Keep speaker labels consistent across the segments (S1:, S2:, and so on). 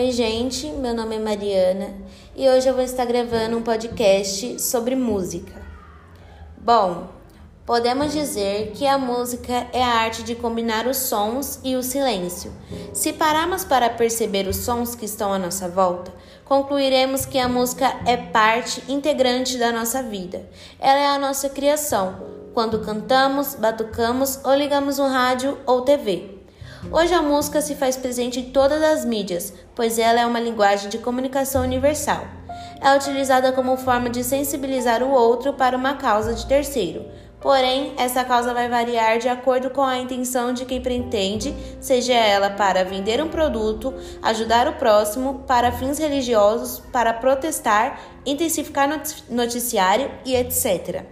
S1: Oi, gente, meu nome é Mariana e hoje eu vou estar gravando um podcast sobre música. Bom, podemos dizer que a música é a arte de combinar os sons e o silêncio. Se pararmos para perceber os sons que estão à nossa volta, concluiremos que a música é parte integrante da nossa vida. Ela é a nossa criação, quando cantamos, batucamos ou ligamos um rádio ou TV. Hoje a música se faz presente em todas as mídias, pois ela é uma linguagem de comunicação universal. É utilizada como forma de sensibilizar o outro para uma causa de terceiro. Porém, essa causa vai variar de acordo com a intenção de quem pretende, seja ela para vender um produto, ajudar o próximo, para fins religiosos, para protestar, intensificar noticiário e etc.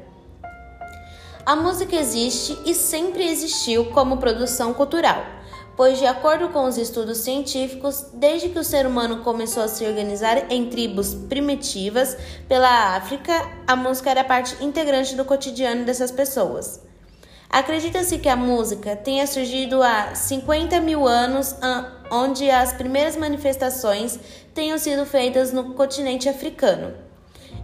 S1: A música existe e sempre existiu como produção cultural pois, de acordo com os estudos científicos, desde que o ser humano começou a se organizar em tribos primitivas pela África, a música era parte integrante do cotidiano dessas pessoas. Acredita-se que a música tenha surgido há 50 mil anos, onde as primeiras manifestações tenham sido feitas no continente africano,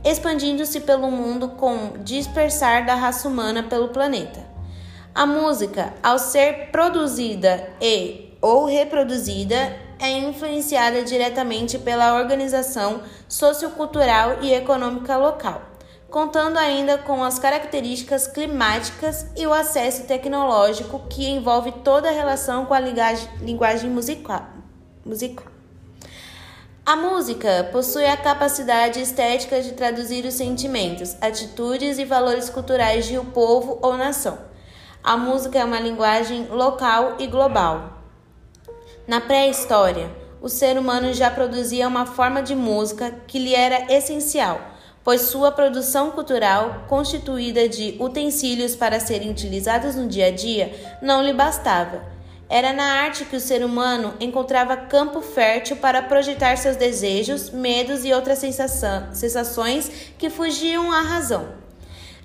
S1: expandindo-se pelo mundo com dispersar da raça humana pelo planeta. A música, ao ser produzida e ou reproduzida, é influenciada diretamente pela organização sociocultural e econômica local, contando ainda com as características climáticas e o acesso tecnológico que envolve toda a relação com a linguagem musical. A música possui a capacidade estética de traduzir os sentimentos, atitudes e valores culturais de um povo ou nação a música é uma linguagem local e global. Na pré-história, o ser humano já produzia uma forma de música que lhe era essencial, pois sua produção cultural, constituída de utensílios para serem utilizados no dia a dia, não lhe bastava. Era na arte que o ser humano encontrava campo fértil para projetar seus desejos, medos e outras sensações que fugiam à razão.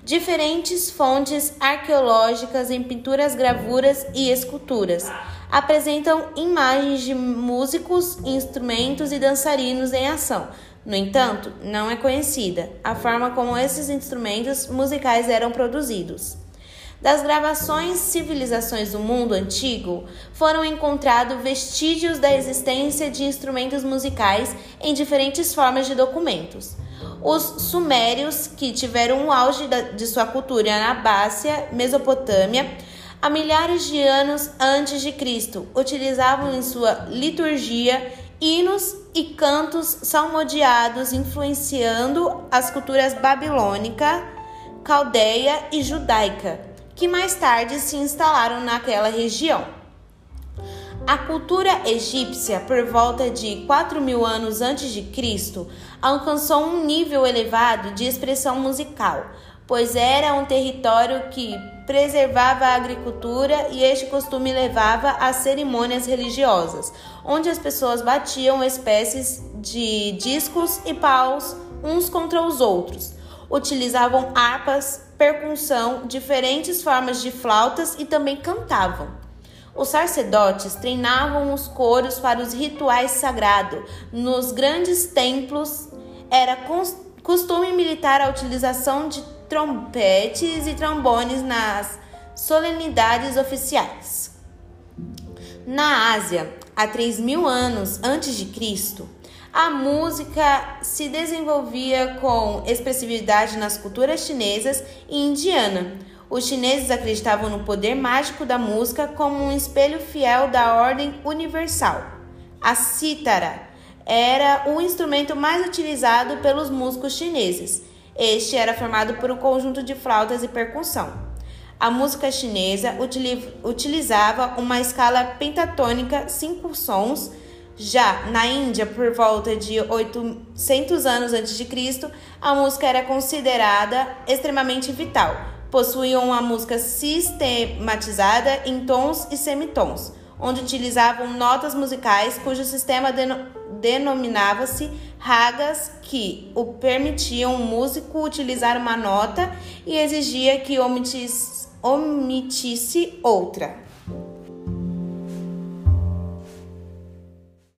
S1: Diferentes fontes arqueológicas em pinturas, gravuras e esculturas apresentam imagens de músicos, instrumentos e dançarinos em ação. No entanto, não é conhecida a forma como esses instrumentos musicais eram produzidos. Das gravações civilizações do mundo antigo, foram encontrados vestígios da existência de instrumentos musicais em diferentes formas de documentos. Os sumérios, que tiveram o auge de sua cultura na Bácia, Mesopotâmia, há milhares de anos antes de Cristo, utilizavam em sua liturgia hinos e cantos salmodiados, influenciando as culturas babilônica, caldeia e judaica, que mais tarde se instalaram naquela região. A cultura egípcia, por volta de 4 mil anos antes de Cristo, alcançou um nível elevado de expressão musical, pois era um território que preservava a agricultura e este costume levava a cerimônias religiosas, onde as pessoas batiam espécies de discos e paus uns contra os outros. Utilizavam harpas, percussão, diferentes formas de flautas e também cantavam. Os sacerdotes treinavam os coros para os rituais sagrados. Nos grandes templos era costume militar a utilização de trompetes e trombones nas solenidades oficiais. Na Ásia, há 3 mil anos antes de Cristo, a música se desenvolvia com expressividade nas culturas chinesas e indiana os chineses acreditavam no poder mágico da música como um espelho fiel da ordem universal. A cítara era o instrumento mais utilizado pelos músicos chineses. Este era formado por um conjunto de flautas e percussão. A música chinesa utilizava uma escala pentatônica, cinco sons. Já na Índia, por volta de 800 anos antes de Cristo, a música era considerada extremamente vital possuíam uma música sistematizada em tons e semitons, onde utilizavam notas musicais cujo sistema denominava-se ragas, que o permitiam o músico utilizar uma nota e exigia que omitisse, omitisse outra.